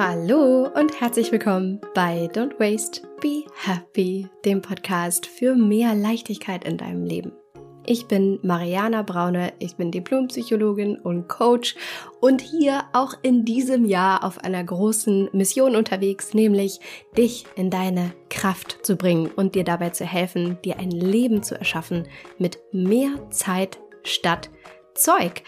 Hallo und herzlich willkommen bei Don't Waste, Be Happy, dem Podcast für mehr Leichtigkeit in deinem Leben. Ich bin Mariana Braune, ich bin Diplompsychologin und Coach und hier auch in diesem Jahr auf einer großen Mission unterwegs, nämlich dich in deine Kraft zu bringen und dir dabei zu helfen, dir ein Leben zu erschaffen mit mehr Zeit statt Zeug.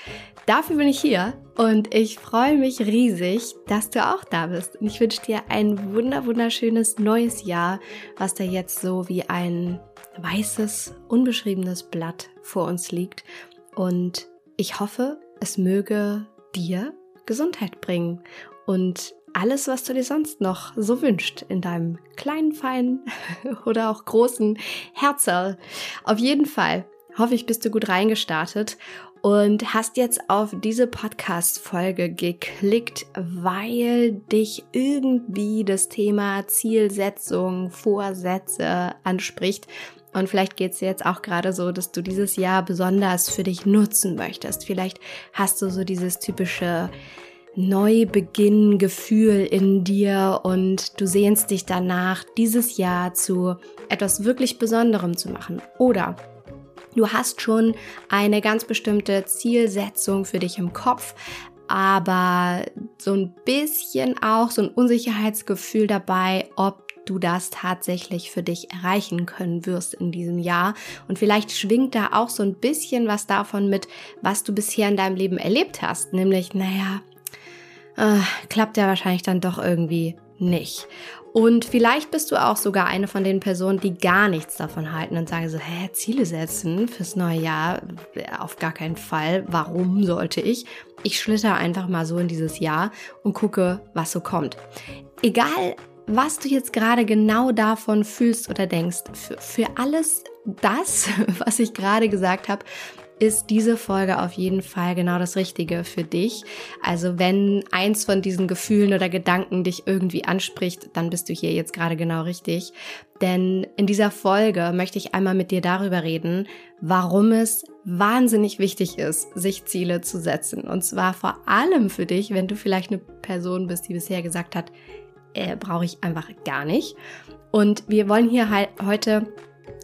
Dafür bin ich hier und ich freue mich riesig, dass du auch da bist. Und ich wünsche dir ein wunder wunderschönes neues Jahr, was da jetzt so wie ein weißes, unbeschriebenes Blatt vor uns liegt. Und ich hoffe, es möge dir Gesundheit bringen und alles, was du dir sonst noch so wünscht in deinem kleinen, feinen oder auch großen Herzerl. Auf jeden Fall hoffe ich, bist du gut reingestartet und hast jetzt auf diese Podcast-Folge geklickt, weil dich irgendwie das Thema Zielsetzung, Vorsätze anspricht. Und vielleicht geht es jetzt auch gerade so, dass du dieses Jahr besonders für dich nutzen möchtest. Vielleicht hast du so dieses typische Neubeginn-Gefühl in dir und du sehnst dich danach, dieses Jahr zu etwas wirklich Besonderem zu machen. Oder Du hast schon eine ganz bestimmte Zielsetzung für dich im Kopf, aber so ein bisschen auch so ein Unsicherheitsgefühl dabei, ob du das tatsächlich für dich erreichen können wirst in diesem Jahr. Und vielleicht schwingt da auch so ein bisschen was davon mit, was du bisher in deinem Leben erlebt hast. Nämlich, naja, äh, klappt ja wahrscheinlich dann doch irgendwie nicht. Und vielleicht bist du auch sogar eine von den Personen, die gar nichts davon halten und sagen so, hä, Ziele setzen fürs neue Jahr? Auf gar keinen Fall. Warum sollte ich? Ich schlitter einfach mal so in dieses Jahr und gucke, was so kommt. Egal, was du jetzt gerade genau davon fühlst oder denkst, für, für alles das, was ich gerade gesagt habe, ist diese Folge auf jeden Fall genau das Richtige für dich. Also wenn eins von diesen Gefühlen oder Gedanken dich irgendwie anspricht, dann bist du hier jetzt gerade genau richtig. Denn in dieser Folge möchte ich einmal mit dir darüber reden, warum es wahnsinnig wichtig ist, sich Ziele zu setzen. Und zwar vor allem für dich, wenn du vielleicht eine Person bist, die bisher gesagt hat, äh, brauche ich einfach gar nicht. Und wir wollen hier halt heute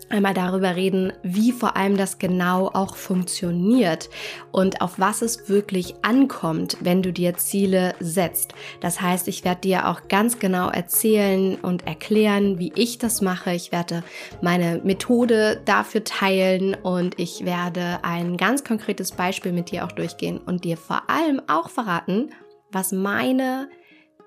einmal darüber reden, wie vor allem das genau auch funktioniert und auf was es wirklich ankommt, wenn du dir Ziele setzt. Das heißt, ich werde dir auch ganz genau erzählen und erklären, wie ich das mache. Ich werde meine Methode dafür teilen und ich werde ein ganz konkretes Beispiel mit dir auch durchgehen und dir vor allem auch verraten, was meine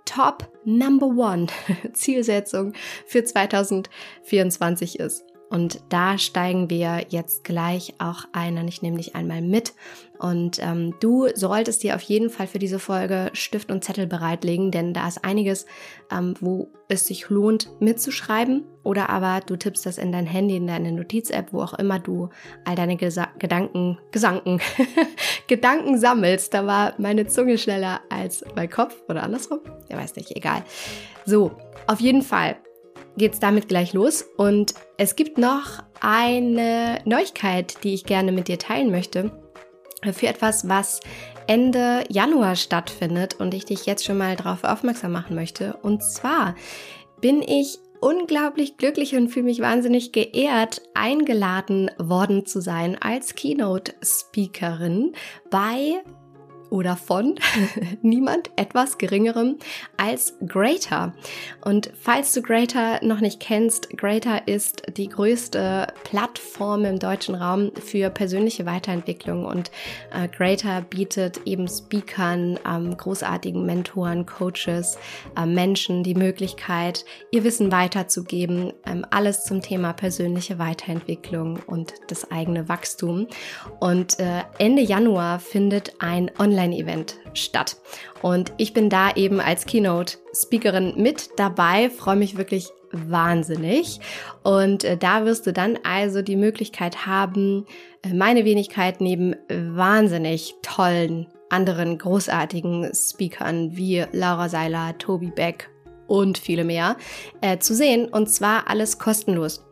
Top Number One Zielsetzung für 2024 ist. Und da steigen wir jetzt gleich auch ein und ich nehme dich einmal mit. Und ähm, du solltest dir auf jeden Fall für diese Folge Stift und Zettel bereitlegen, denn da ist einiges, ähm, wo es sich lohnt mitzuschreiben. Oder aber du tippst das in dein Handy, in deine Notiz-App, wo auch immer du all deine Gesa Gedanken, Gesanken, Gedanken sammelst. Da war meine Zunge schneller als mein Kopf oder andersrum. Ja, weiß nicht, egal. So, auf jeden Fall geht es damit gleich los. Und es gibt noch eine Neuigkeit, die ich gerne mit dir teilen möchte. Für etwas, was Ende Januar stattfindet und ich dich jetzt schon mal darauf aufmerksam machen möchte. Und zwar bin ich unglaublich glücklich und fühle mich wahnsinnig geehrt, eingeladen worden zu sein als Keynote-Speakerin bei oder von niemand etwas Geringerem als Greater. Und falls du Greater noch nicht kennst, Greater ist die größte Plattform im deutschen Raum für persönliche Weiterentwicklung und äh, Greater bietet eben Speakern, ähm, großartigen Mentoren, Coaches, äh, Menschen die Möglichkeit, ihr Wissen weiterzugeben, ähm, alles zum Thema persönliche Weiterentwicklung und das eigene Wachstum. Und äh, Ende Januar findet ein Online Online-Event statt. Und ich bin da eben als Keynote-Speakerin mit dabei, freue mich wirklich wahnsinnig. Und äh, da wirst du dann also die Möglichkeit haben, äh, meine Wenigkeit neben wahnsinnig tollen anderen großartigen Speakern wie Laura Seiler, Tobi Beck und viele mehr äh, zu sehen. Und zwar alles kostenlos.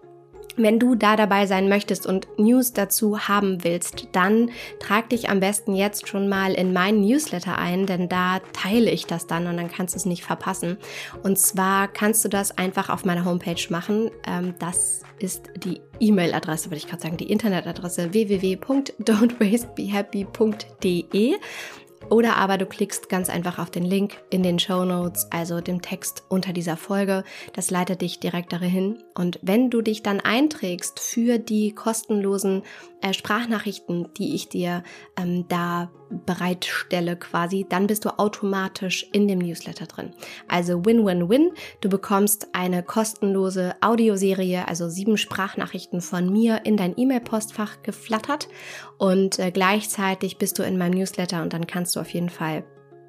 Wenn du da dabei sein möchtest und News dazu haben willst, dann trag dich am besten jetzt schon mal in meinen Newsletter ein, denn da teile ich das dann und dann kannst du es nicht verpassen. Und zwar kannst du das einfach auf meiner Homepage machen. Ähm, das ist die E-Mail-Adresse, würde ich gerade sagen, die Internetadresse www.don'twastebehappy.de. Oder aber du klickst ganz einfach auf den Link in den Show Notes, also dem Text unter dieser Folge. Das leitet dich direkt dahin. Und wenn du dich dann einträgst für die kostenlosen äh, Sprachnachrichten, die ich dir ähm, da bereitstelle quasi, dann bist du automatisch in dem Newsletter drin. Also Win-Win-Win. Du bekommst eine kostenlose Audioserie, also sieben Sprachnachrichten von mir in dein E-Mail-Postfach geflattert und äh, gleichzeitig bist du in meinem Newsletter und dann kannst du auf jeden Fall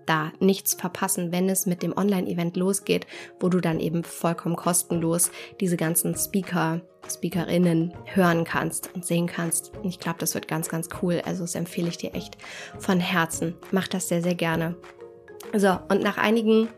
da nichts verpassen, wenn es mit dem Online-Event losgeht, wo du dann eben vollkommen kostenlos diese ganzen Speaker, Speakerinnen hören kannst und sehen kannst. Und ich glaube, das wird ganz, ganz cool. Also das empfehle ich dir echt von Herzen. Mach das sehr, sehr gerne. So, und nach einigen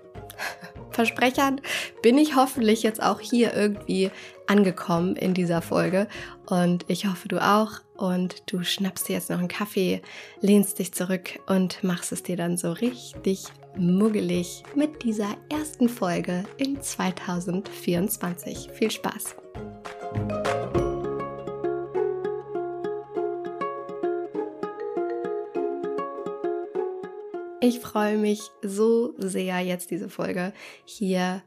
Versprechern bin ich hoffentlich jetzt auch hier irgendwie angekommen in dieser Folge. Und ich hoffe, du auch. Und du schnappst dir jetzt noch einen Kaffee, lehnst dich zurück und machst es dir dann so richtig muggelig mit dieser ersten Folge in 2024. Viel Spaß! Ich freue mich so sehr, jetzt diese Folge hier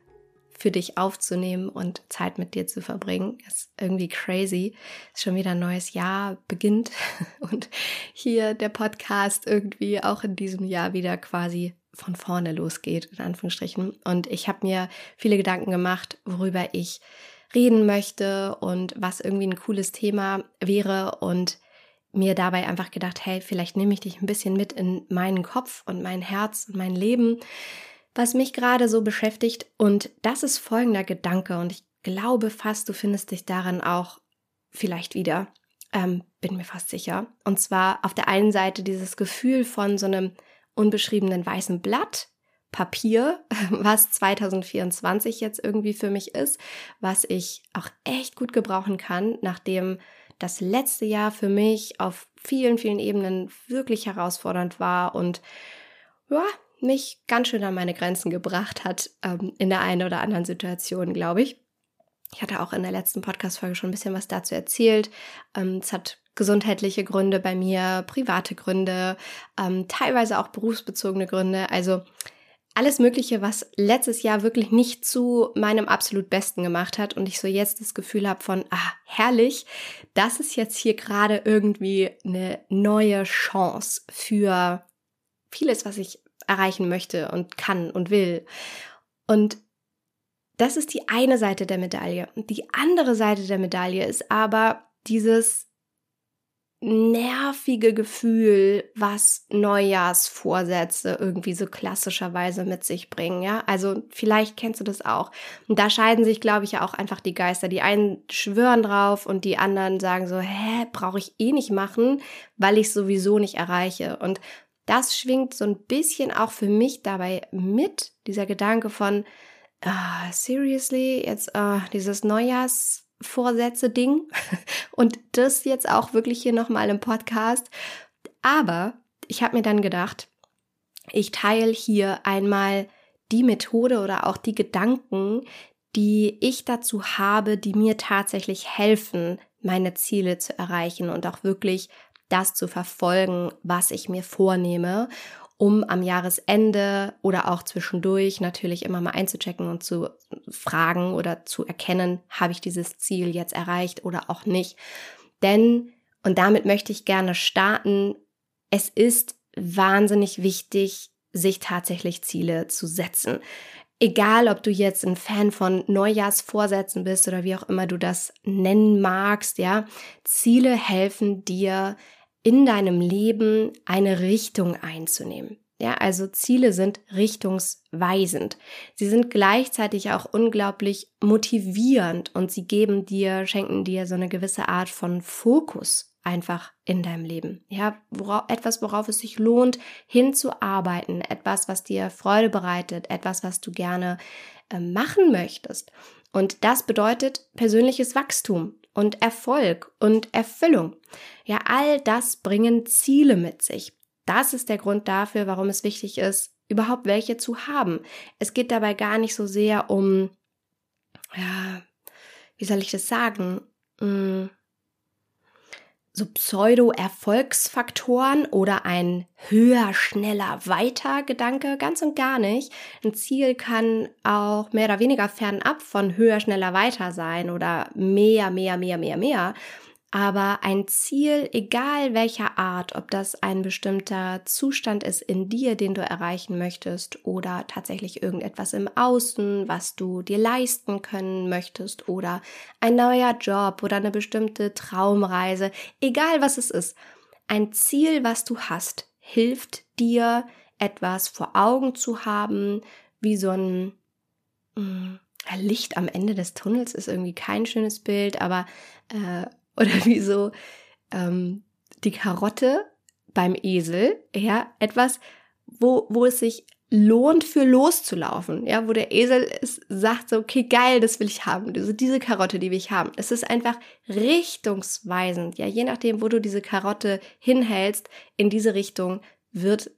für dich aufzunehmen und Zeit mit dir zu verbringen. ist irgendwie crazy. Ist schon wieder ein neues Jahr beginnt und hier der Podcast irgendwie auch in diesem Jahr wieder quasi von vorne losgeht, in Anführungsstrichen. Und ich habe mir viele Gedanken gemacht, worüber ich reden möchte und was irgendwie ein cooles Thema wäre und mir dabei einfach gedacht, hey, vielleicht nehme ich dich ein bisschen mit in meinen Kopf und mein Herz und mein Leben, was mich gerade so beschäftigt. Und das ist folgender Gedanke und ich glaube fast, du findest dich darin auch vielleicht wieder. Ähm, bin mir fast sicher. Und zwar auf der einen Seite dieses Gefühl von so einem unbeschriebenen weißen Blatt, Papier, was 2024 jetzt irgendwie für mich ist, was ich auch echt gut gebrauchen kann, nachdem das letzte Jahr für mich auf vielen, vielen Ebenen wirklich herausfordernd war und ja, mich ganz schön an meine Grenzen gebracht hat ähm, in der einen oder anderen Situation, glaube ich. Ich hatte auch in der letzten Podcast-Folge schon ein bisschen was dazu erzählt. Ähm, es hat gesundheitliche Gründe bei mir, private Gründe, ähm, teilweise auch berufsbezogene Gründe. Also alles Mögliche, was letztes Jahr wirklich nicht zu meinem absolut Besten gemacht hat und ich so jetzt das Gefühl habe von, ah, herrlich, das ist jetzt hier gerade irgendwie eine neue Chance für vieles, was ich erreichen möchte und kann und will. Und das ist die eine Seite der Medaille. Die andere Seite der Medaille ist aber dieses nervige Gefühl, was Neujahrsvorsätze irgendwie so klassischerweise mit sich bringen, ja? Also vielleicht kennst du das auch. Und da scheiden sich, glaube ich, ja auch einfach die Geister. Die einen schwören drauf und die anderen sagen so, hä, brauche ich eh nicht machen, weil ich sowieso nicht erreiche. Und das schwingt so ein bisschen auch für mich dabei mit, dieser Gedanke von, uh, seriously, jetzt uh, dieses Neujahrs Vorsätze-Ding und das jetzt auch wirklich hier nochmal im Podcast. Aber ich habe mir dann gedacht, ich teile hier einmal die Methode oder auch die Gedanken, die ich dazu habe, die mir tatsächlich helfen, meine Ziele zu erreichen und auch wirklich das zu verfolgen, was ich mir vornehme um am Jahresende oder auch zwischendurch natürlich immer mal einzuchecken und zu fragen oder zu erkennen, habe ich dieses Ziel jetzt erreicht oder auch nicht. Denn, und damit möchte ich gerne starten, es ist wahnsinnig wichtig, sich tatsächlich Ziele zu setzen. Egal, ob du jetzt ein Fan von Neujahrsvorsätzen bist oder wie auch immer du das nennen magst, ja, Ziele helfen dir, in deinem Leben eine Richtung einzunehmen. Ja, also Ziele sind richtungsweisend. Sie sind gleichzeitig auch unglaublich motivierend und sie geben dir, schenken dir so eine gewisse Art von Fokus einfach in deinem Leben. Ja, worauf, etwas, worauf es sich lohnt, hinzuarbeiten, etwas, was dir Freude bereitet, etwas, was du gerne äh, machen möchtest. Und das bedeutet persönliches Wachstum. Und Erfolg und Erfüllung. Ja, all das bringen Ziele mit sich. Das ist der Grund dafür, warum es wichtig ist, überhaupt welche zu haben. Es geht dabei gar nicht so sehr um, ja, wie soll ich das sagen? Hm so Pseudo-Erfolgsfaktoren oder ein höher, schneller, weiter Gedanke, ganz und gar nicht. Ein Ziel kann auch mehr oder weniger fernab von höher, schneller, weiter sein oder mehr, mehr, mehr, mehr, mehr. Aber ein Ziel, egal welcher Art, ob das ein bestimmter Zustand ist in dir, den du erreichen möchtest, oder tatsächlich irgendetwas im Außen, was du dir leisten können möchtest, oder ein neuer Job oder eine bestimmte Traumreise, egal was es ist, ein Ziel, was du hast, hilft dir, etwas vor Augen zu haben, wie so ein hm, Licht am Ende des Tunnels ist irgendwie kein schönes Bild, aber äh, oder wie so ähm, die Karotte beim Esel, ja, etwas, wo, wo es sich lohnt für loszulaufen, ja, wo der Esel ist, sagt so, okay, geil, das will ich haben, also diese Karotte, die will ich haben. Es ist einfach richtungsweisend, ja, je nachdem, wo du diese Karotte hinhältst, in diese Richtung wird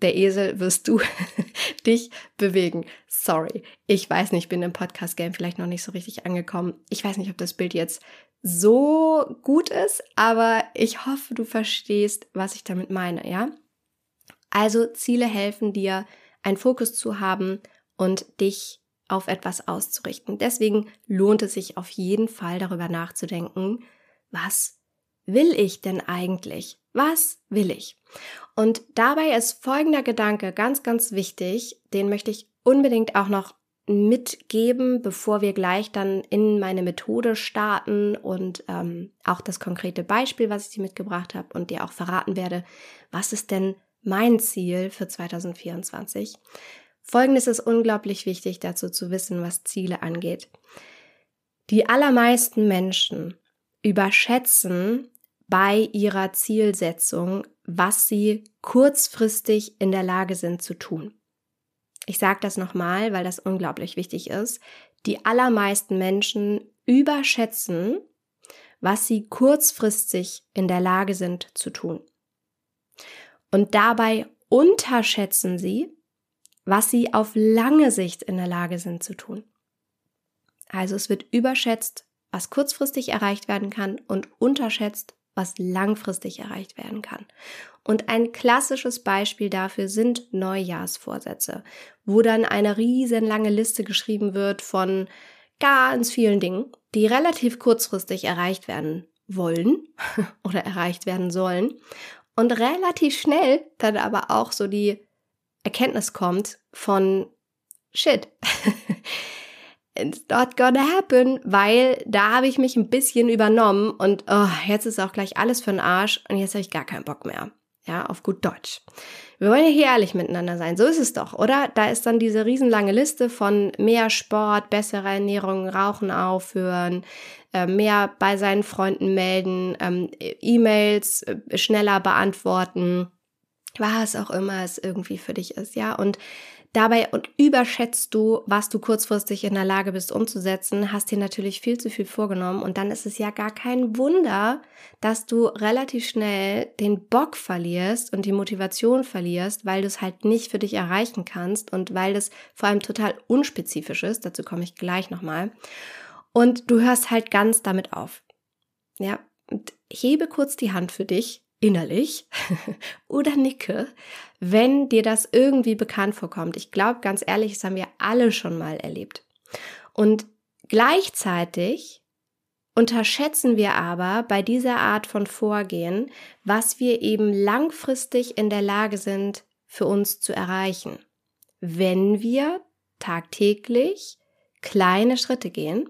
der Esel wirst du dich bewegen. Sorry, ich weiß nicht, ich bin im Podcast-Game vielleicht noch nicht so richtig angekommen. Ich weiß nicht, ob das Bild jetzt so gut ist, aber ich hoffe, du verstehst, was ich damit meine, ja? Also Ziele helfen dir, einen Fokus zu haben und dich auf etwas auszurichten. Deswegen lohnt es sich auf jeden Fall darüber nachzudenken, was will ich denn eigentlich? Was will ich? Und dabei ist folgender Gedanke ganz, ganz wichtig, den möchte ich unbedingt auch noch mitgeben, bevor wir gleich dann in meine Methode starten und ähm, auch das konkrete Beispiel, was ich dir mitgebracht habe und dir auch verraten werde, was ist denn mein Ziel für 2024. Folgendes ist unglaublich wichtig dazu zu wissen, was Ziele angeht. Die allermeisten Menschen überschätzen bei ihrer Zielsetzung, was sie kurzfristig in der Lage sind zu tun. Ich sage das nochmal, weil das unglaublich wichtig ist. Die allermeisten Menschen überschätzen, was sie kurzfristig in der Lage sind zu tun. Und dabei unterschätzen sie, was sie auf lange Sicht in der Lage sind zu tun. Also es wird überschätzt, was kurzfristig erreicht werden kann und unterschätzt, was langfristig erreicht werden kann. Und ein klassisches Beispiel dafür sind Neujahrsvorsätze, wo dann eine riesenlange Liste geschrieben wird von ganz vielen Dingen, die relativ kurzfristig erreicht werden wollen oder erreicht werden sollen und relativ schnell dann aber auch so die Erkenntnis kommt von Shit. it's not gonna happen, weil da habe ich mich ein bisschen übernommen und oh, jetzt ist auch gleich alles für den Arsch und jetzt habe ich gar keinen Bock mehr. Ja, auf gut Deutsch. Wir wollen ja hier ehrlich miteinander sein. So ist es doch, oder? Da ist dann diese riesenlange Liste von mehr Sport, bessere Ernährung, Rauchen aufhören, äh, mehr bei seinen Freunden melden, ähm, E-Mails äh, schneller beantworten, was auch immer es irgendwie für dich ist, ja. Und Dabei und überschätzt du, was du kurzfristig in der Lage bist umzusetzen, hast dir natürlich viel zu viel vorgenommen und dann ist es ja gar kein Wunder, dass du relativ schnell den Bock verlierst und die Motivation verlierst, weil du es halt nicht für dich erreichen kannst und weil es vor allem total unspezifisch ist, dazu komme ich gleich nochmal. Und du hörst halt ganz damit auf. Ja, und hebe kurz die Hand für dich innerlich oder nicke, wenn dir das irgendwie bekannt vorkommt. Ich glaube, ganz ehrlich, das haben wir alle schon mal erlebt. Und gleichzeitig unterschätzen wir aber bei dieser Art von Vorgehen, was wir eben langfristig in der Lage sind, für uns zu erreichen, wenn wir tagtäglich kleine Schritte gehen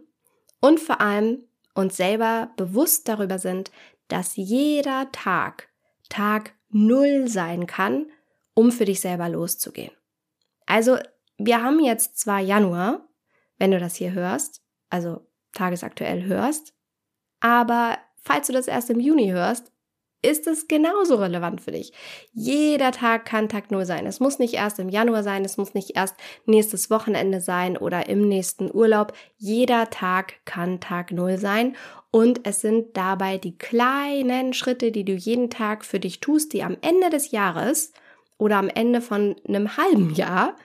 und vor allem uns selber bewusst darüber sind, dass jeder Tag Tag Null sein kann, um für dich selber loszugehen. Also, wir haben jetzt zwar Januar, wenn du das hier hörst, also tagesaktuell hörst, aber falls du das erst im Juni hörst, ist es genauso relevant für dich. Jeder Tag kann Tag Null sein. Es muss nicht erst im Januar sein, es muss nicht erst nächstes Wochenende sein oder im nächsten Urlaub. Jeder Tag kann Tag Null sein. Und es sind dabei die kleinen Schritte, die du jeden Tag für dich tust, die am Ende des Jahres oder am Ende von einem halben Jahr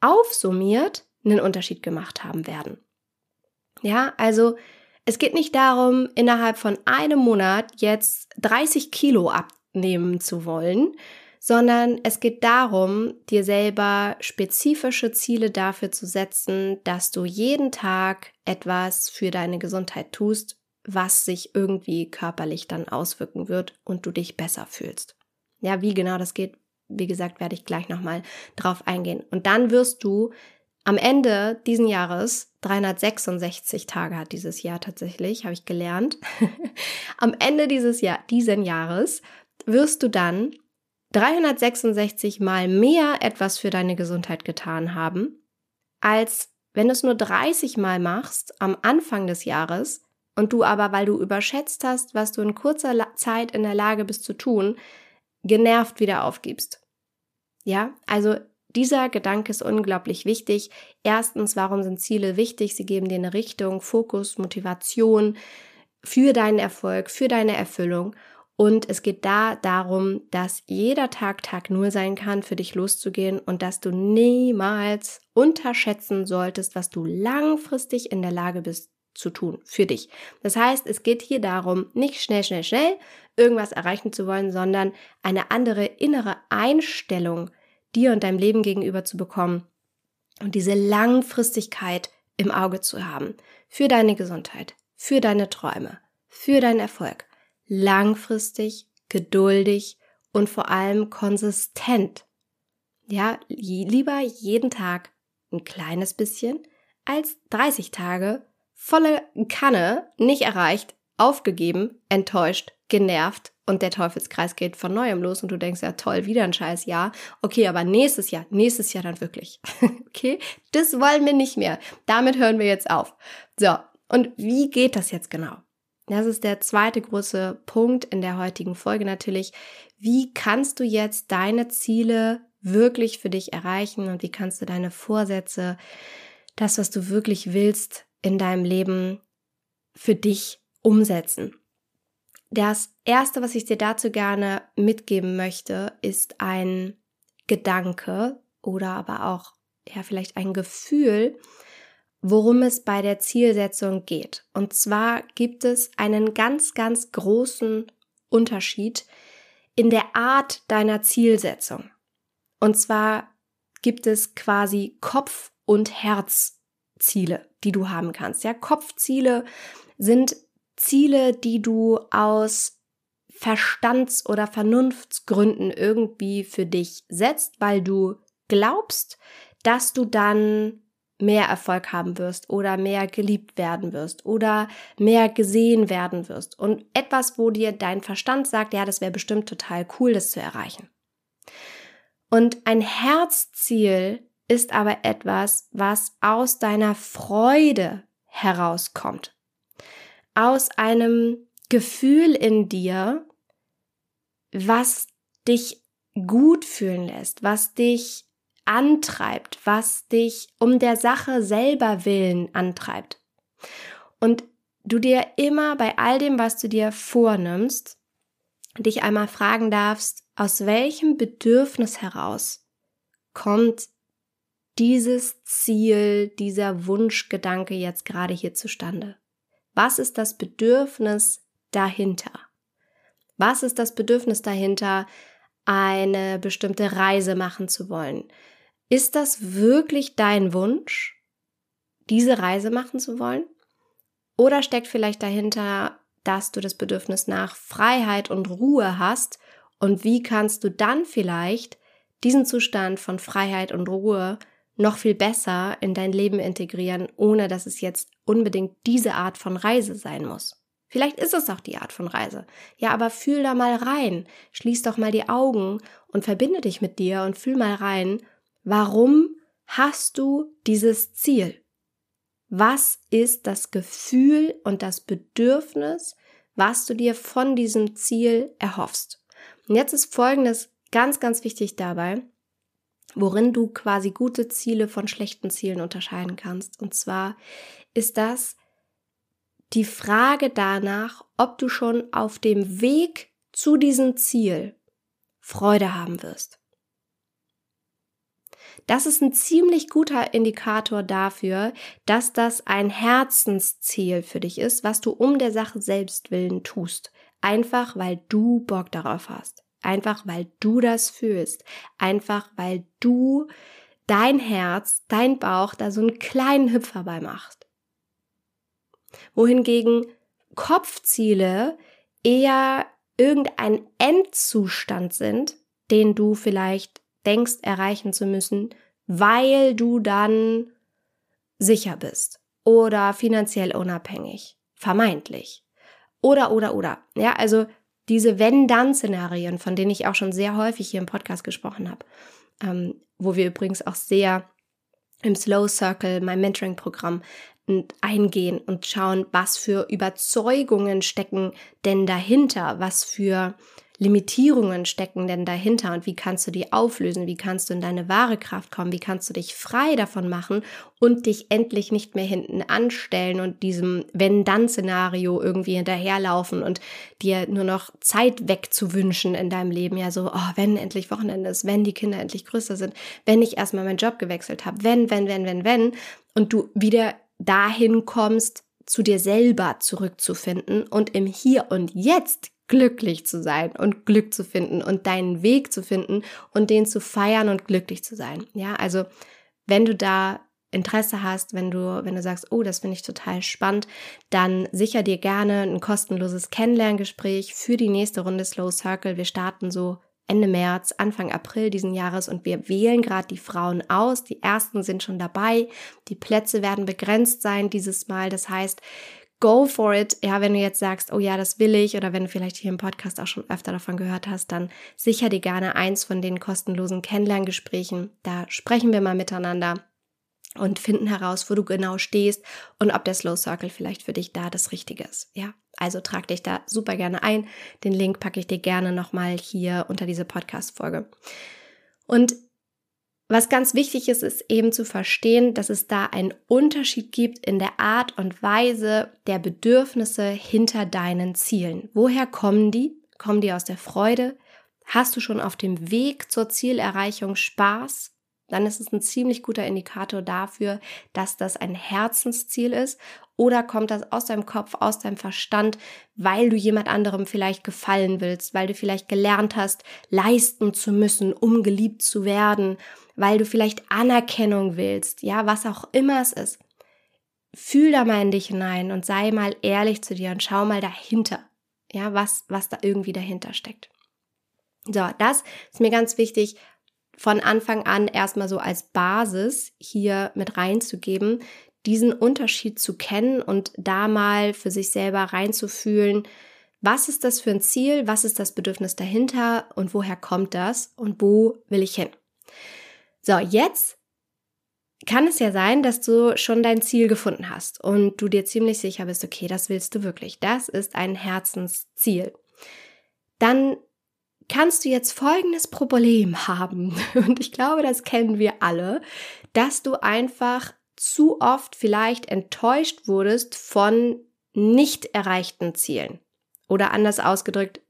aufsummiert einen Unterschied gemacht haben werden. Ja, also es geht nicht darum, innerhalb von einem Monat jetzt 30 Kilo abnehmen zu wollen, sondern es geht darum, dir selber spezifische Ziele dafür zu setzen, dass du jeden Tag etwas für deine Gesundheit tust, was sich irgendwie körperlich dann auswirken wird und du dich besser fühlst. Ja, wie genau das geht, wie gesagt, werde ich gleich nochmal drauf eingehen. Und dann wirst du am Ende diesen Jahres, 366 Tage hat dieses Jahr tatsächlich, habe ich gelernt. Am Ende dieses Jahr, diesen Jahres wirst du dann 366 mal mehr etwas für deine Gesundheit getan haben, als wenn du es nur 30 mal machst am Anfang des Jahres und du aber, weil du überschätzt hast, was du in kurzer Zeit in der Lage bist zu tun, genervt wieder aufgibst. Ja, also dieser Gedanke ist unglaublich wichtig. Erstens, warum sind Ziele wichtig? Sie geben dir eine Richtung, Fokus, Motivation für deinen Erfolg, für deine Erfüllung. Und es geht da darum, dass jeder Tag Tag Null sein kann, für dich loszugehen und dass du niemals unterschätzen solltest, was du langfristig in der Lage bist zu tun für dich. Das heißt, es geht hier darum, nicht schnell, schnell, schnell irgendwas erreichen zu wollen, sondern eine andere innere Einstellung dir und deinem Leben gegenüber zu bekommen und diese Langfristigkeit im Auge zu haben für deine Gesundheit, für deine Träume, für deinen Erfolg. Langfristig, geduldig und vor allem konsistent. Ja, lieber jeden Tag ein kleines bisschen als 30 Tage volle Kanne nicht erreicht, aufgegeben, enttäuscht, genervt und der Teufelskreis geht von neuem los und du denkst, ja toll, wieder ein scheiß Jahr. Okay, aber nächstes Jahr, nächstes Jahr dann wirklich. okay, das wollen wir nicht mehr. Damit hören wir jetzt auf. So, und wie geht das jetzt genau? Das ist der zweite große Punkt in der heutigen Folge natürlich. Wie kannst du jetzt deine Ziele wirklich für dich erreichen und wie kannst du deine Vorsätze, das, was du wirklich willst in deinem Leben für dich umsetzen? Das erste, was ich dir dazu gerne mitgeben möchte, ist ein Gedanke oder aber auch ja vielleicht ein Gefühl, worum es bei der Zielsetzung geht. Und zwar gibt es einen ganz, ganz großen Unterschied in der Art deiner Zielsetzung. Und zwar gibt es quasi Kopf- und Herzziele, die du haben kannst. Ja, Kopfziele sind Ziele, die du aus Verstands- oder Vernunftsgründen irgendwie für dich setzt, weil du glaubst, dass du dann mehr Erfolg haben wirst oder mehr geliebt werden wirst oder mehr gesehen werden wirst. Und etwas, wo dir dein Verstand sagt, ja, das wäre bestimmt total cool, das zu erreichen. Und ein Herzziel ist aber etwas, was aus deiner Freude herauskommt aus einem Gefühl in dir, was dich gut fühlen lässt, was dich antreibt, was dich um der Sache selber willen antreibt. Und du dir immer bei all dem, was du dir vornimmst, dich einmal fragen darfst, aus welchem Bedürfnis heraus kommt dieses Ziel, dieser Wunschgedanke jetzt gerade hier zustande? Was ist das Bedürfnis dahinter? Was ist das Bedürfnis dahinter, eine bestimmte Reise machen zu wollen? Ist das wirklich dein Wunsch, diese Reise machen zu wollen? Oder steckt vielleicht dahinter, dass du das Bedürfnis nach Freiheit und Ruhe hast? Und wie kannst du dann vielleicht diesen Zustand von Freiheit und Ruhe noch viel besser in dein Leben integrieren, ohne dass es jetzt unbedingt diese Art von Reise sein muss. Vielleicht ist es auch die Art von Reise. Ja, aber fühl da mal rein. Schließ doch mal die Augen und verbinde dich mit dir und fühl mal rein, warum hast du dieses Ziel? Was ist das Gefühl und das Bedürfnis, was du dir von diesem Ziel erhoffst. Und jetzt ist Folgendes ganz, ganz wichtig dabei, worin du quasi gute Ziele von schlechten Zielen unterscheiden kannst. Und zwar ist das die Frage danach, ob du schon auf dem Weg zu diesem Ziel Freude haben wirst. Das ist ein ziemlich guter Indikator dafür, dass das ein Herzensziel für dich ist, was du um der Sache selbst willen tust. Einfach weil du Bock darauf hast. Einfach weil du das fühlst. Einfach weil du dein Herz, dein Bauch da so einen kleinen Hüpfer bei macht. Wohingegen Kopfziele eher irgendein Endzustand sind, den du vielleicht denkst erreichen zu müssen, weil du dann sicher bist oder finanziell unabhängig, vermeintlich. Oder, oder, oder. Ja, also diese Wenn-Dann-Szenarien, von denen ich auch schon sehr häufig hier im Podcast gesprochen habe, ähm, wo wir übrigens auch sehr im Slow Circle, mein Mentoring-Programm, eingehen und schauen, was für Überzeugungen stecken denn dahinter, was für Limitierungen stecken denn dahinter und wie kannst du die auflösen, wie kannst du in deine wahre Kraft kommen, wie kannst du dich frei davon machen und dich endlich nicht mehr hinten anstellen und diesem Wenn-Dann-Szenario irgendwie hinterherlaufen und dir nur noch Zeit wegzuwünschen in deinem Leben. Ja, so, oh, wenn endlich Wochenende ist, wenn die Kinder endlich größer sind, wenn ich erstmal meinen Job gewechselt habe, wenn, wenn, wenn, wenn, wenn und du wieder dahin kommst, zu dir selber zurückzufinden und im Hier und Jetzt glücklich zu sein und Glück zu finden und deinen Weg zu finden und den zu feiern und glücklich zu sein. Ja, also wenn du da Interesse hast, wenn du, wenn du sagst, oh, das finde ich total spannend, dann sicher dir gerne ein kostenloses Kennenlerngespräch für die nächste Runde Slow Circle. Wir starten so Ende März, Anfang April diesen Jahres und wir wählen gerade die Frauen aus. Die ersten sind schon dabei. Die Plätze werden begrenzt sein dieses Mal. Das heißt, go for it. Ja, wenn du jetzt sagst, oh ja, das will ich, oder wenn du vielleicht hier im Podcast auch schon öfter davon gehört hast, dann sicher dir gerne eins von den kostenlosen Kennenlerngesprächen. Da sprechen wir mal miteinander und finden heraus, wo du genau stehst und ob der Slow Circle vielleicht für dich da das Richtige ist. Ja, also trag dich da super gerne ein. Den Link packe ich dir gerne nochmal hier unter diese Podcast-Folge. Und was ganz wichtig ist, ist eben zu verstehen, dass es da einen Unterschied gibt in der Art und Weise der Bedürfnisse hinter deinen Zielen. Woher kommen die? Kommen die aus der Freude? Hast du schon auf dem Weg zur Zielerreichung Spaß? Dann ist es ein ziemlich guter Indikator dafür, dass das ein Herzensziel ist. Oder kommt das aus deinem Kopf, aus deinem Verstand, weil du jemand anderem vielleicht gefallen willst, weil du vielleicht gelernt hast, leisten zu müssen, um geliebt zu werden weil du vielleicht Anerkennung willst, ja, was auch immer es ist. Fühl da mal in dich hinein und sei mal ehrlich zu dir und schau mal dahinter, ja, was, was da irgendwie dahinter steckt. So, das ist mir ganz wichtig, von Anfang an erstmal so als Basis hier mit reinzugeben, diesen Unterschied zu kennen und da mal für sich selber reinzufühlen, was ist das für ein Ziel, was ist das Bedürfnis dahinter und woher kommt das und wo will ich hin. So, jetzt kann es ja sein, dass du schon dein Ziel gefunden hast und du dir ziemlich sicher bist, okay, das willst du wirklich. Das ist ein Herzensziel. Dann kannst du jetzt folgendes Problem haben. Und ich glaube, das kennen wir alle, dass du einfach zu oft vielleicht enttäuscht wurdest von nicht erreichten Zielen. Oder anders ausgedrückt,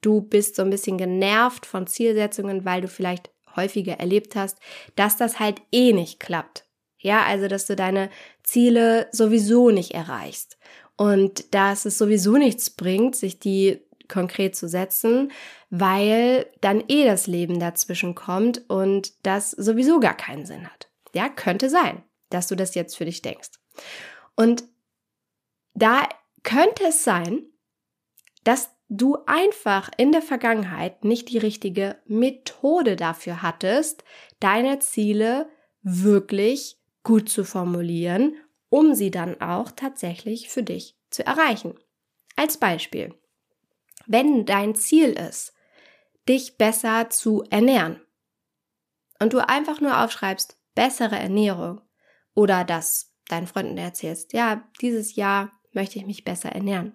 du bist so ein bisschen genervt von Zielsetzungen, weil du vielleicht häufiger erlebt hast, dass das halt eh nicht klappt. Ja, also dass du deine Ziele sowieso nicht erreichst und dass es sowieso nichts bringt, sich die konkret zu setzen, weil dann eh das Leben dazwischen kommt und das sowieso gar keinen Sinn hat. Ja, könnte sein, dass du das jetzt für dich denkst. Und da könnte es sein, dass du einfach in der Vergangenheit nicht die richtige Methode dafür hattest, deine Ziele wirklich gut zu formulieren, um sie dann auch tatsächlich für dich zu erreichen. Als Beispiel, wenn dein Ziel ist, dich besser zu ernähren und du einfach nur aufschreibst, bessere Ernährung oder das deinen Freunden erzählst, ja, dieses Jahr möchte ich mich besser ernähren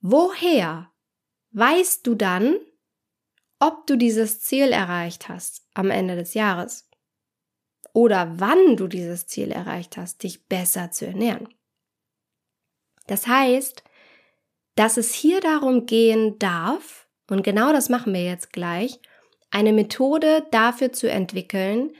woher weißt du dann, ob du dieses Ziel erreicht hast am Ende des Jahres? Oder wann du dieses Ziel erreicht hast, dich besser zu ernähren? Das heißt, dass es hier darum gehen darf, und genau das machen wir jetzt gleich, eine Methode dafür zu entwickeln,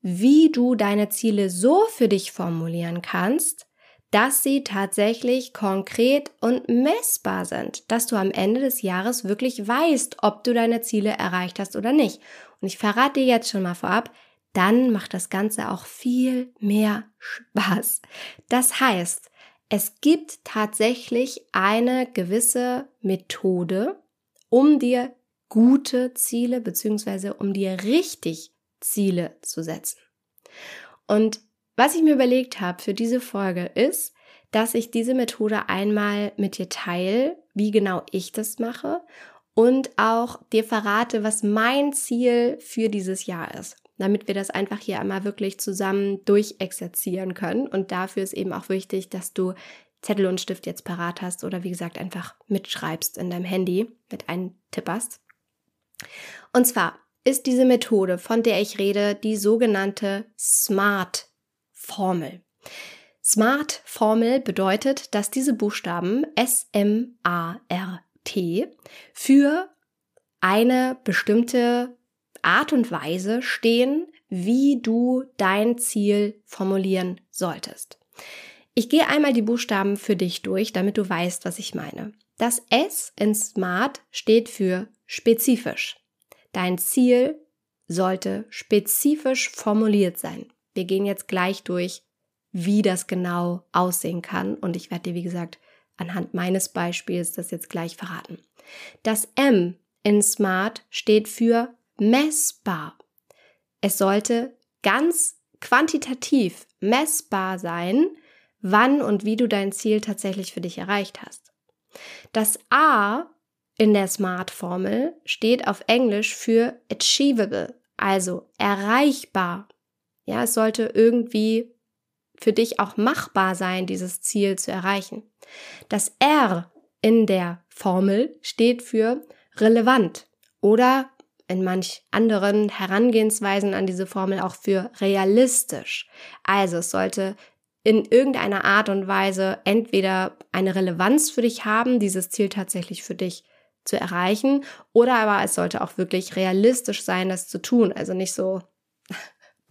wie du deine Ziele so für dich formulieren kannst, dass sie tatsächlich konkret und messbar sind, dass du am Ende des Jahres wirklich weißt, ob du deine Ziele erreicht hast oder nicht. Und ich verrate dir jetzt schon mal vorab, dann macht das Ganze auch viel mehr Spaß. Das heißt, es gibt tatsächlich eine gewisse Methode, um dir gute Ziele beziehungsweise um dir richtig Ziele zu setzen. Und was ich mir überlegt habe für diese Folge ist, dass ich diese Methode einmal mit dir teile, wie genau ich das mache und auch dir verrate, was mein Ziel für dieses Jahr ist, damit wir das einfach hier einmal wirklich zusammen durchexerzieren können. Und dafür ist eben auch wichtig, dass du Zettel und Stift jetzt parat hast oder wie gesagt einfach mitschreibst in deinem Handy, mit eintipperst. Und zwar ist diese Methode, von der ich rede, die sogenannte SMART Formel. SMART Formel bedeutet, dass diese Buchstaben S M A R T für eine bestimmte Art und Weise stehen, wie du dein Ziel formulieren solltest. Ich gehe einmal die Buchstaben für dich durch, damit du weißt, was ich meine. Das S in SMART steht für spezifisch. Dein Ziel sollte spezifisch formuliert sein. Wir gehen jetzt gleich durch, wie das genau aussehen kann und ich werde dir, wie gesagt, anhand meines Beispiels das jetzt gleich verraten. Das M in SMART steht für messbar. Es sollte ganz quantitativ messbar sein, wann und wie du dein Ziel tatsächlich für dich erreicht hast. Das A in der SMART-Formel steht auf Englisch für achievable, also erreichbar. Ja, es sollte irgendwie für dich auch machbar sein, dieses Ziel zu erreichen. Das R in der Formel steht für relevant oder in manch anderen Herangehensweisen an diese Formel auch für realistisch. Also es sollte in irgendeiner Art und Weise entweder eine Relevanz für dich haben, dieses Ziel tatsächlich für dich zu erreichen, oder aber es sollte auch wirklich realistisch sein, das zu tun. Also nicht so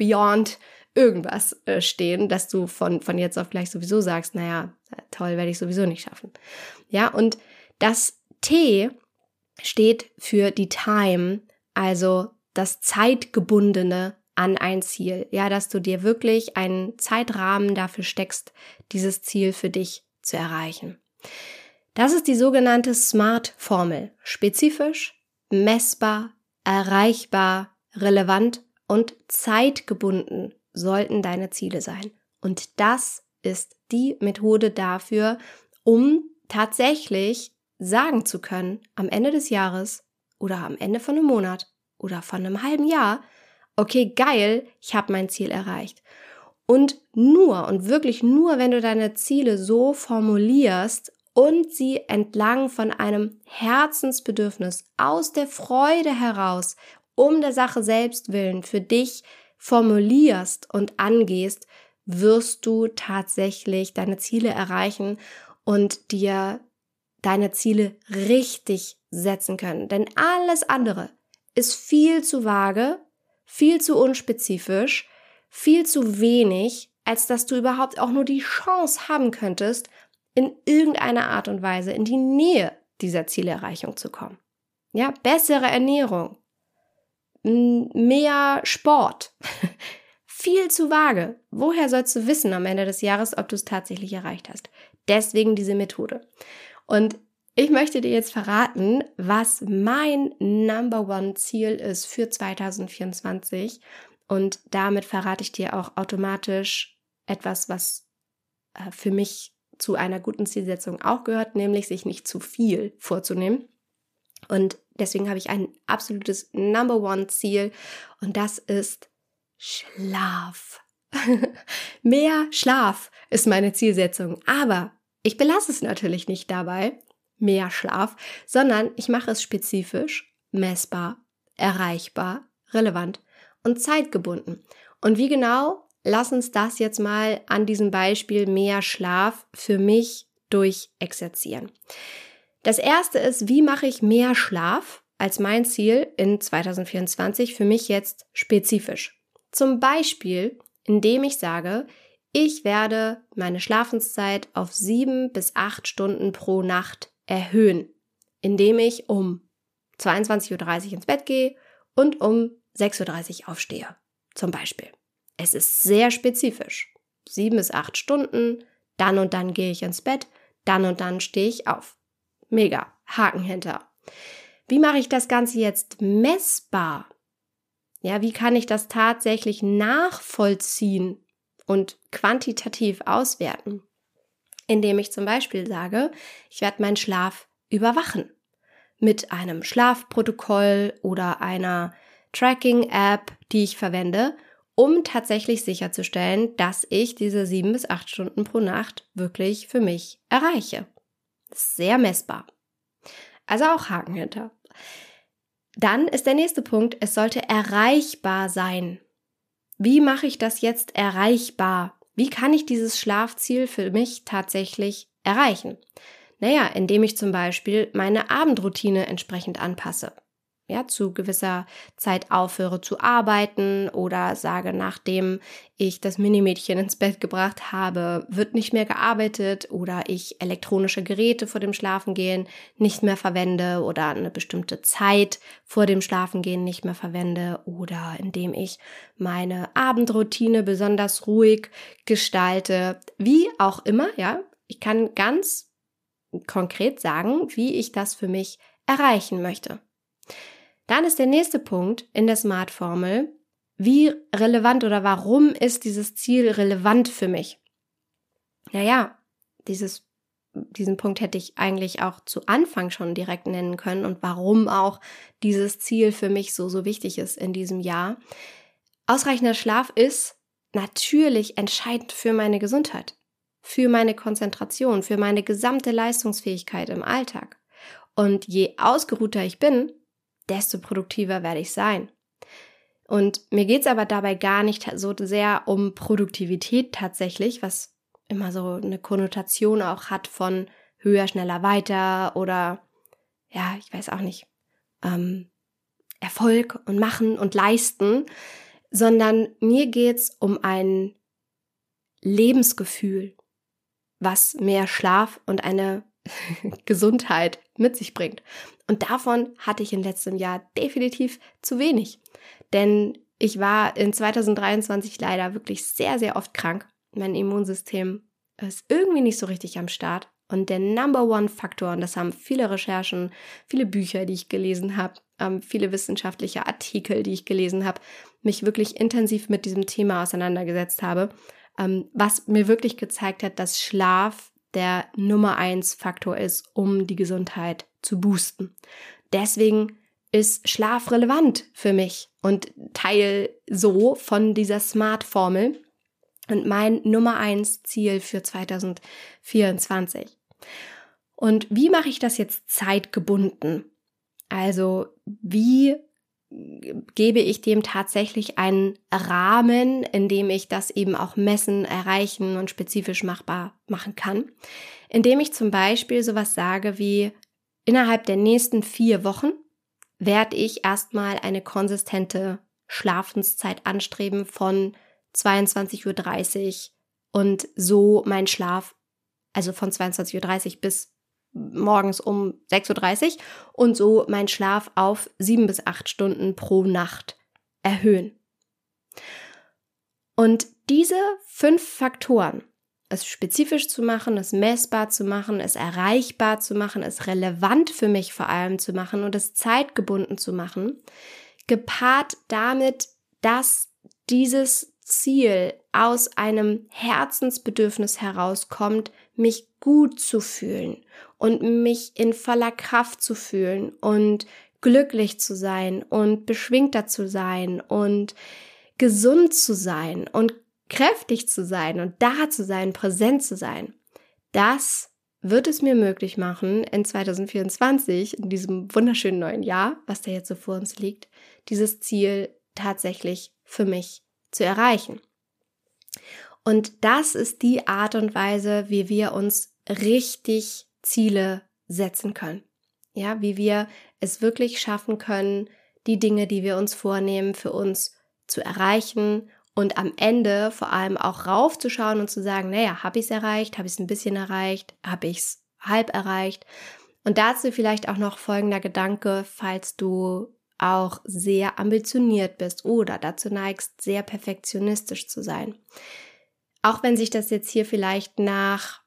beyond irgendwas äh, stehen, dass du von, von jetzt auf gleich sowieso sagst, naja, toll, werde ich sowieso nicht schaffen. Ja, und das T steht für die Time, also das zeitgebundene an ein Ziel. Ja, dass du dir wirklich einen Zeitrahmen dafür steckst, dieses Ziel für dich zu erreichen. Das ist die sogenannte SMART-Formel. Spezifisch, messbar, erreichbar, relevant und zeitgebunden sollten deine Ziele sein. Und das ist die Methode dafür, um tatsächlich sagen zu können, am Ende des Jahres oder am Ende von einem Monat oder von einem halben Jahr, okay, geil, ich habe mein Ziel erreicht. Und nur und wirklich nur, wenn du deine Ziele so formulierst und sie entlang von einem Herzensbedürfnis aus der Freude heraus um der Sache selbst willen für dich formulierst und angehst, wirst du tatsächlich deine Ziele erreichen und dir deine Ziele richtig setzen können. Denn alles andere ist viel zu vage, viel zu unspezifisch, viel zu wenig, als dass du überhaupt auch nur die Chance haben könntest, in irgendeiner Art und Weise in die Nähe dieser Zielerreichung zu kommen. Ja, bessere Ernährung, mehr Sport. Viel zu vage. Woher sollst du wissen am Ende des Jahres, ob du es tatsächlich erreicht hast? Deswegen diese Methode. Und ich möchte dir jetzt verraten, was mein Number One Ziel ist für 2024. Und damit verrate ich dir auch automatisch etwas, was äh, für mich zu einer guten Zielsetzung auch gehört, nämlich sich nicht zu viel vorzunehmen. Und deswegen habe ich ein absolutes Number One Ziel und das ist Schlaf. Mehr Schlaf ist meine Zielsetzung. Aber ich belasse es natürlich nicht dabei. mehr Schlaf, sondern ich mache es spezifisch, messbar, erreichbar, relevant und zeitgebunden. Und wie genau, lass uns das jetzt mal an diesem Beispiel mehr Schlaf für mich durchexerzieren. Das erste ist, wie mache ich mehr Schlaf als mein Ziel in 2024 für mich jetzt spezifisch? Zum Beispiel, indem ich sage, ich werde meine Schlafenszeit auf sieben bis acht Stunden pro Nacht erhöhen, indem ich um 22.30 Uhr ins Bett gehe und um 6.30 Uhr aufstehe, zum Beispiel. Es ist sehr spezifisch. Sieben bis acht Stunden, dann und dann gehe ich ins Bett, dann und dann stehe ich auf. Mega, Haken hinter. Wie mache ich das Ganze jetzt messbar? Ja, wie kann ich das tatsächlich nachvollziehen und quantitativ auswerten? Indem ich zum Beispiel sage, ich werde meinen Schlaf überwachen. Mit einem Schlafprotokoll oder einer Tracking-App, die ich verwende, um tatsächlich sicherzustellen, dass ich diese sieben bis acht Stunden pro Nacht wirklich für mich erreiche. Sehr messbar. Also auch Haken hinter. Dann ist der nächste Punkt, es sollte erreichbar sein. Wie mache ich das jetzt erreichbar? Wie kann ich dieses Schlafziel für mich tatsächlich erreichen? Naja, indem ich zum Beispiel meine Abendroutine entsprechend anpasse ja, zu gewisser Zeit aufhöre zu arbeiten oder sage, nachdem ich das Minimädchen ins Bett gebracht habe, wird nicht mehr gearbeitet oder ich elektronische Geräte vor dem Schlafengehen nicht mehr verwende oder eine bestimmte Zeit vor dem Schlafengehen nicht mehr verwende oder indem ich meine Abendroutine besonders ruhig gestalte, wie auch immer, ja. Ich kann ganz konkret sagen, wie ich das für mich erreichen möchte. Dann ist der nächste Punkt in der Smart-Formel, wie relevant oder warum ist dieses Ziel relevant für mich? Naja, dieses, diesen Punkt hätte ich eigentlich auch zu Anfang schon direkt nennen können und warum auch dieses Ziel für mich so, so wichtig ist in diesem Jahr. Ausreichender Schlaf ist natürlich entscheidend für meine Gesundheit, für meine Konzentration, für meine gesamte Leistungsfähigkeit im Alltag. Und je ausgeruhter ich bin, desto produktiver werde ich sein. Und mir geht es aber dabei gar nicht so sehr um Produktivität tatsächlich, was immer so eine Konnotation auch hat von höher, schneller, weiter oder ja, ich weiß auch nicht, ähm, Erfolg und machen und leisten, sondern mir geht es um ein Lebensgefühl, was mehr Schlaf und eine Gesundheit mit sich bringt. Und davon hatte ich in letztem Jahr definitiv zu wenig. Denn ich war in 2023 leider wirklich sehr, sehr oft krank. Mein Immunsystem ist irgendwie nicht so richtig am Start. Und der Number One Faktor, und das haben viele Recherchen, viele Bücher, die ich gelesen habe, ähm, viele wissenschaftliche Artikel, die ich gelesen habe, mich wirklich intensiv mit diesem Thema auseinandergesetzt habe, ähm, was mir wirklich gezeigt hat, dass Schlaf der Nummer eins Faktor ist, um die Gesundheit zu boosten. Deswegen ist Schlaf relevant für mich und Teil so von dieser Smart-Formel und mein Nummer eins Ziel für 2024. Und wie mache ich das jetzt zeitgebunden? Also wie gebe ich dem tatsächlich einen Rahmen, in dem ich das eben auch messen, erreichen und spezifisch machbar machen kann. Indem ich zum Beispiel sowas sage wie, innerhalb der nächsten vier Wochen werde ich erstmal eine konsistente Schlafenszeit anstreben von 22.30 Uhr und so mein Schlaf, also von 22.30 Uhr bis morgens um 6.30 Uhr und so mein Schlaf auf sieben bis acht Stunden pro Nacht erhöhen. Und diese fünf Faktoren, es spezifisch zu machen, es messbar zu machen, es erreichbar zu machen, es relevant für mich vor allem zu machen und es zeitgebunden zu machen, gepaart damit, dass dieses Ziel aus einem Herzensbedürfnis herauskommt, mich gut zu fühlen und mich in voller Kraft zu fühlen und glücklich zu sein und beschwingter zu sein und gesund zu sein und kräftig zu sein und da zu sein, präsent zu sein. Das wird es mir möglich machen, in 2024, in diesem wunderschönen neuen Jahr, was da jetzt so vor uns liegt, dieses Ziel tatsächlich für mich zu erreichen. Und das ist die Art und Weise, wie wir uns richtig Ziele setzen können. Ja, wie wir es wirklich schaffen können, die Dinge, die wir uns vornehmen, für uns zu erreichen und am Ende vor allem auch raufzuschauen und zu sagen, naja, habe ich es erreicht, habe ich es ein bisschen erreicht, habe ich es halb erreicht. Und dazu vielleicht auch noch folgender Gedanke, falls du auch sehr ambitioniert bist oder dazu neigst, sehr perfektionistisch zu sein. Auch wenn sich das jetzt hier vielleicht nach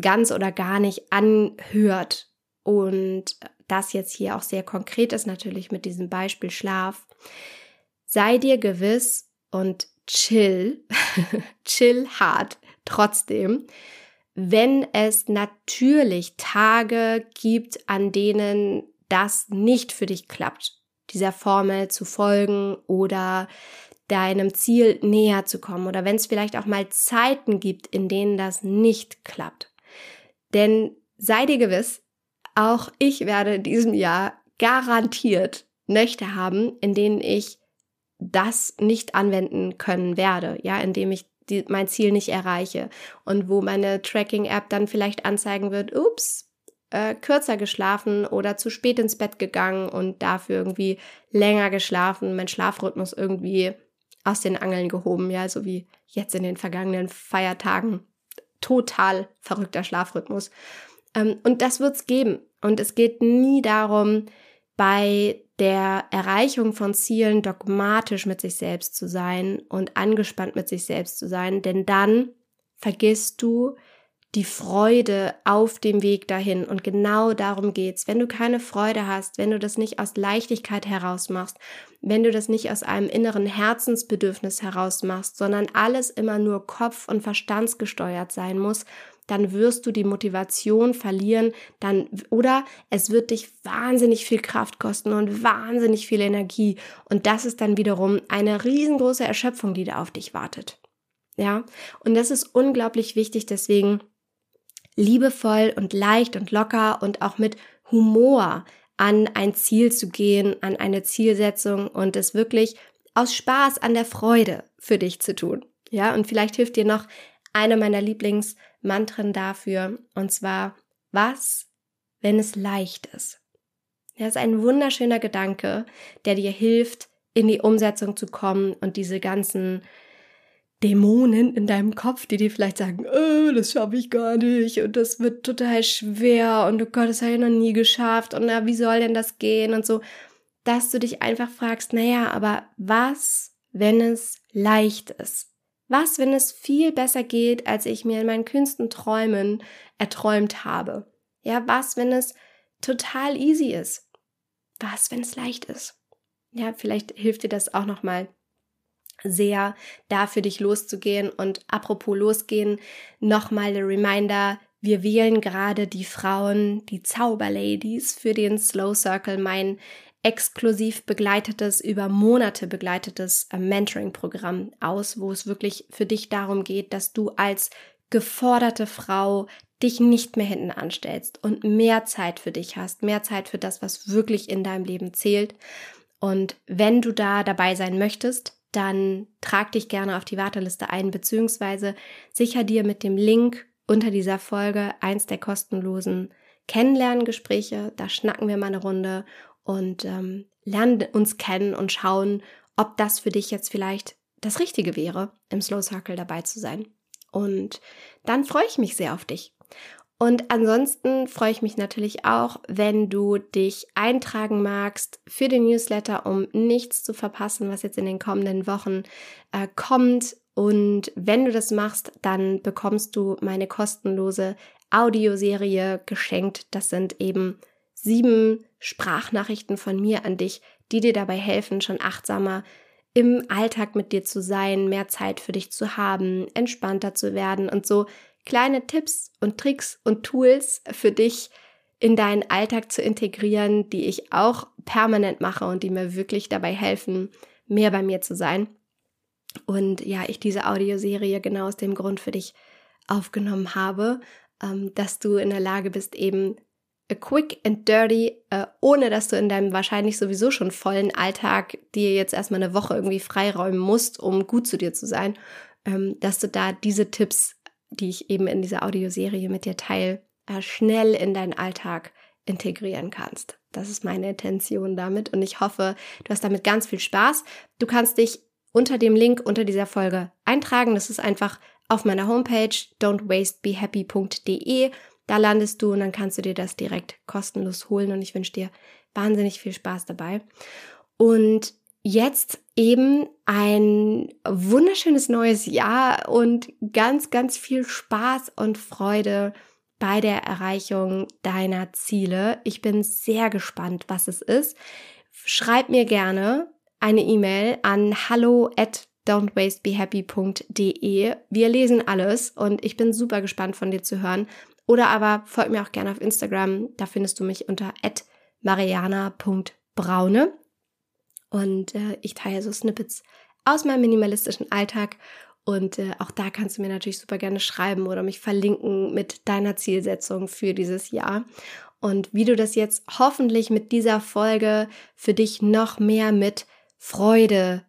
ganz oder gar nicht anhört und das jetzt hier auch sehr konkret ist, natürlich mit diesem Beispiel Schlaf, sei dir gewiss und chill, chill hart trotzdem, wenn es natürlich Tage gibt, an denen das nicht für dich klappt, dieser Formel zu folgen oder deinem Ziel näher zu kommen oder wenn es vielleicht auch mal Zeiten gibt, in denen das nicht klappt. Denn sei dir gewiss, auch ich werde in diesem Jahr garantiert Nächte haben, in denen ich das nicht anwenden können werde, ja, indem ich die, mein Ziel nicht erreiche und wo meine Tracking-App dann vielleicht anzeigen wird, ups, äh, kürzer geschlafen oder zu spät ins Bett gegangen und dafür irgendwie länger geschlafen, mein Schlafrhythmus irgendwie aus den Angeln gehoben, ja, so wie jetzt in den vergangenen Feiertagen. Total verrückter Schlafrhythmus. Ähm, und das wird's geben. Und es geht nie darum, bei der Erreichung von Zielen dogmatisch mit sich selbst zu sein und angespannt mit sich selbst zu sein, denn dann vergisst du die Freude auf dem Weg dahin. Und genau darum geht's. Wenn du keine Freude hast, wenn du das nicht aus Leichtigkeit heraus machst, wenn du das nicht aus einem inneren Herzensbedürfnis heraus machst, sondern alles immer nur Kopf- und Verstandsgesteuert sein muss, dann wirst du die Motivation verlieren, dann oder es wird dich wahnsinnig viel Kraft kosten und wahnsinnig viel Energie und das ist dann wiederum eine riesengroße Erschöpfung, die da auf dich wartet. Ja, und das ist unglaublich wichtig, deswegen liebevoll und leicht und locker und auch mit Humor an ein Ziel zu gehen, an eine Zielsetzung und es wirklich aus Spaß an der Freude für dich zu tun. Ja, und vielleicht hilft dir noch eine meiner Lieblingsmantren dafür, und zwar, was, wenn es leicht ist? Das ist ein wunderschöner Gedanke, der dir hilft, in die Umsetzung zu kommen und diese ganzen Dämonen in deinem Kopf, die dir vielleicht sagen, oh, das schaffe ich gar nicht und das wird total schwer und oh Gott, das habe ich noch nie geschafft und na, wie soll denn das gehen und so, dass du dich einfach fragst, naja, aber was, wenn es leicht ist? Was, wenn es viel besser geht, als ich mir in meinen kühnsten Träumen erträumt habe? Ja, was, wenn es total easy ist? Was, wenn es leicht ist? Ja, vielleicht hilft dir das auch nochmal sehr, da für dich loszugehen. Und apropos losgehen, nochmal der Reminder, wir wählen gerade die Frauen, die Zauberladies für den Slow Circle, mein exklusiv begleitetes, über Monate begleitetes äh, Mentoring-Programm aus, wo es wirklich für dich darum geht, dass du als geforderte Frau dich nicht mehr hinten anstellst und mehr Zeit für dich hast, mehr Zeit für das, was wirklich in deinem Leben zählt. Und wenn du da dabei sein möchtest, dann trag dich gerne auf die Warteliste ein, beziehungsweise sicher dir mit dem Link unter dieser Folge eins der kostenlosen Kennenlerngespräche. Da schnacken wir mal eine Runde und ähm, lernen uns kennen und schauen, ob das für dich jetzt vielleicht das Richtige wäre, im Slow Circle dabei zu sein. Und dann freue ich mich sehr auf dich. Und ansonsten freue ich mich natürlich auch, wenn du dich eintragen magst für den Newsletter, um nichts zu verpassen, was jetzt in den kommenden Wochen äh, kommt. Und wenn du das machst, dann bekommst du meine kostenlose Audioserie geschenkt. Das sind eben sieben Sprachnachrichten von mir an dich, die dir dabei helfen, schon achtsamer im Alltag mit dir zu sein, mehr Zeit für dich zu haben, entspannter zu werden und so kleine Tipps und Tricks und Tools für dich in deinen Alltag zu integrieren, die ich auch permanent mache und die mir wirklich dabei helfen, mehr bei mir zu sein. Und ja, ich diese Audioserie genau aus dem Grund für dich aufgenommen habe, ähm, dass du in der Lage bist, eben a quick and dirty, äh, ohne dass du in deinem wahrscheinlich sowieso schon vollen Alltag dir jetzt erstmal eine Woche irgendwie freiräumen musst, um gut zu dir zu sein, ähm, dass du da diese Tipps, die ich eben in dieser Audioserie mit dir teile, äh, schnell in deinen Alltag integrieren kannst. Das ist meine Intention damit und ich hoffe, du hast damit ganz viel Spaß. Du kannst dich unter dem Link unter dieser Folge eintragen. Das ist einfach auf meiner Homepage don'twastebehappy.de. Da landest du und dann kannst du dir das direkt kostenlos holen und ich wünsche dir wahnsinnig viel Spaß dabei. Und jetzt eben ein wunderschönes neues Jahr und ganz, ganz viel Spaß und Freude bei der Erreichung deiner Ziele. Ich bin sehr gespannt, was es ist. Schreib mir gerne eine E-Mail an hallo at don'twastebehappy.de. Wir lesen alles und ich bin super gespannt von dir zu hören. Oder aber folg mir auch gerne auf Instagram. Da findest du mich unter mariana.braune. Und äh, ich teile so Snippets aus meinem minimalistischen Alltag und äh, auch da kannst du mir natürlich super gerne schreiben oder mich verlinken mit deiner Zielsetzung für dieses Jahr. Und wie du das jetzt hoffentlich mit dieser Folge für dich noch mehr mit Freude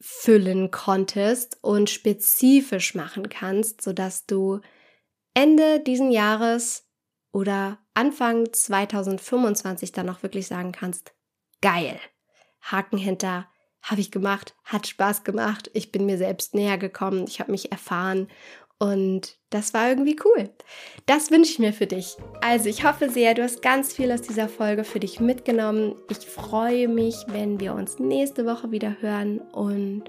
füllen konntest und spezifisch machen kannst, sodass du Ende diesen Jahres oder Anfang 2025 dann auch wirklich sagen kannst, geil. Haken hinter, habe ich gemacht, hat Spaß gemacht, ich bin mir selbst näher gekommen, ich habe mich erfahren und das war irgendwie cool. Das wünsche ich mir für dich. Also ich hoffe sehr, du hast ganz viel aus dieser Folge für dich mitgenommen. Ich freue mich, wenn wir uns nächste Woche wieder hören und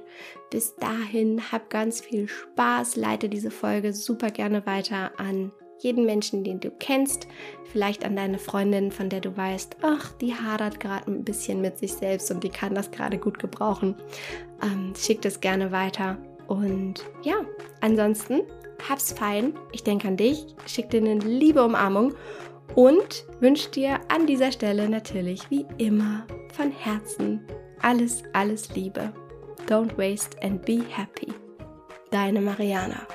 bis dahin hab ganz viel Spaß, leite diese Folge super gerne weiter an jeden Menschen, den du kennst, vielleicht an deine Freundin, von der du weißt, ach, die hadert gerade ein bisschen mit sich selbst und die kann das gerade gut gebrauchen. Ähm, schick das gerne weiter. Und ja, ansonsten hab's fein. Ich denke an dich, schick dir eine liebe Umarmung und wünsche dir an dieser Stelle natürlich wie immer von Herzen alles, alles Liebe. Don't waste and be happy. Deine Mariana.